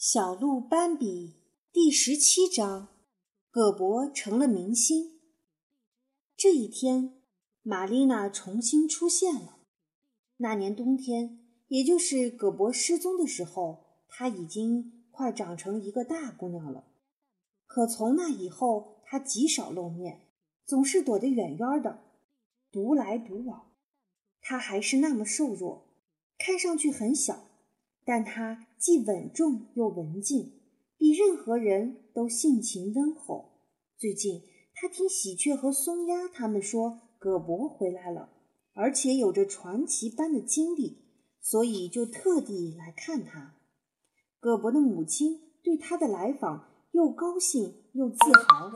小鹿斑比第十七章：葛伯成了明星。这一天，玛丽娜重新出现了。那年冬天，也就是葛伯失踪的时候，她已经快长成一个大姑娘了。可从那以后，她极少露面，总是躲得远远的，独来独往。她还是那么瘦弱，看上去很小。但他既稳重又文静，比任何人都性情温厚。最近，他听喜鹊和松鸦他们说葛伯回来了，而且有着传奇般的经历，所以就特地来看他。葛伯的母亲对他的来访又高兴又自豪。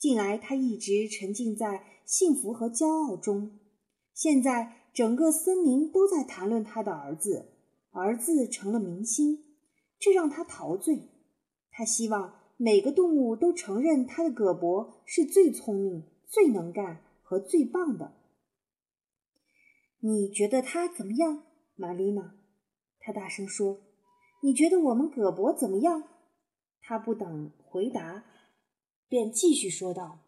近来，他一直沉浸在幸福和骄傲中。现在，整个森林都在谈论他的儿子。儿子成了明星，这让他陶醉。他希望每个动物都承认他的葛伯是最聪明、最能干和最棒的。你觉得他怎么样，玛丽娜？他大声说：“你觉得我们葛伯怎么样？”他不等回答，便继续说道：“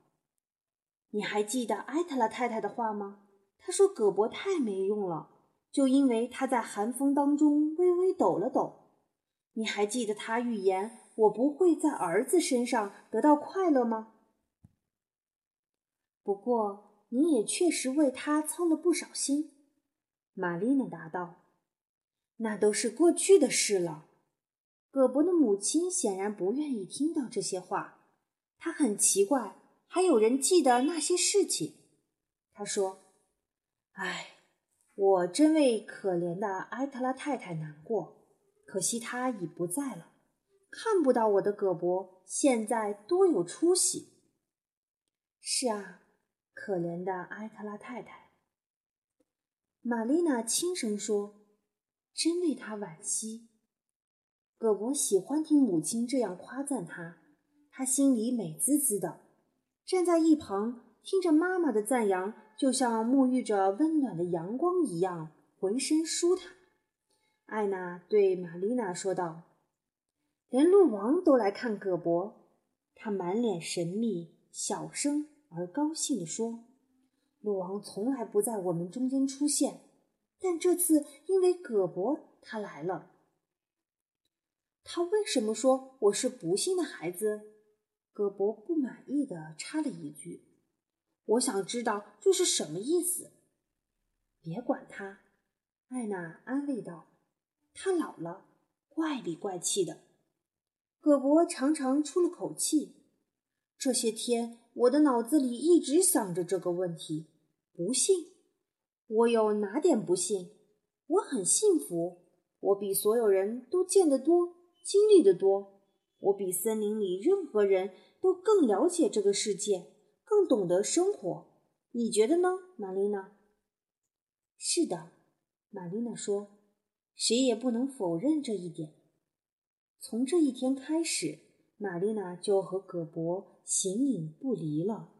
你还记得埃特拉太太的话吗？她说葛伯太没用了。”就因为他在寒风当中微微抖了抖，你还记得他预言我不会在儿子身上得到快乐吗？不过你也确实为他操了不少心。”玛丽娜答道，“那都是过去的事了。”葛伯的母亲显然不愿意听到这些话，她很奇怪，还有人记得那些事情。她说：“唉。”我真为可怜的埃特拉太太难过，可惜她已不在了，看不到我的葛伯现在多有出息。是啊，可怜的埃特拉太太。玛丽娜轻声说：“真为他惋惜。”葛伯喜欢听母亲这样夸赞他，他心里美滋滋的，站在一旁。听着妈妈的赞扬，就像沐浴着温暖的阳光一样，浑身舒坦。艾娜对玛丽娜说道：“连鹿王都来看葛伯。”他满脸神秘，小声而高兴地说：“鹿王从来不在我们中间出现，但这次因为葛伯，他来了。”他为什么说我是不幸的孩子？葛伯不满意的插了一句。我想知道这是什么意思。别管他，艾娜安慰道：“他老了，怪里怪气的。”葛伯长长出了口气。这些天，我的脑子里一直想着这个问题：不信，我有哪点不信？我很幸福，我比所有人都见得多，经历得多，我比森林里任何人都更了解这个世界。更懂得生活，你觉得呢，玛丽娜？是的，玛丽娜说，谁也不能否认这一点。从这一天开始，玛丽娜就和葛伯形影不离了。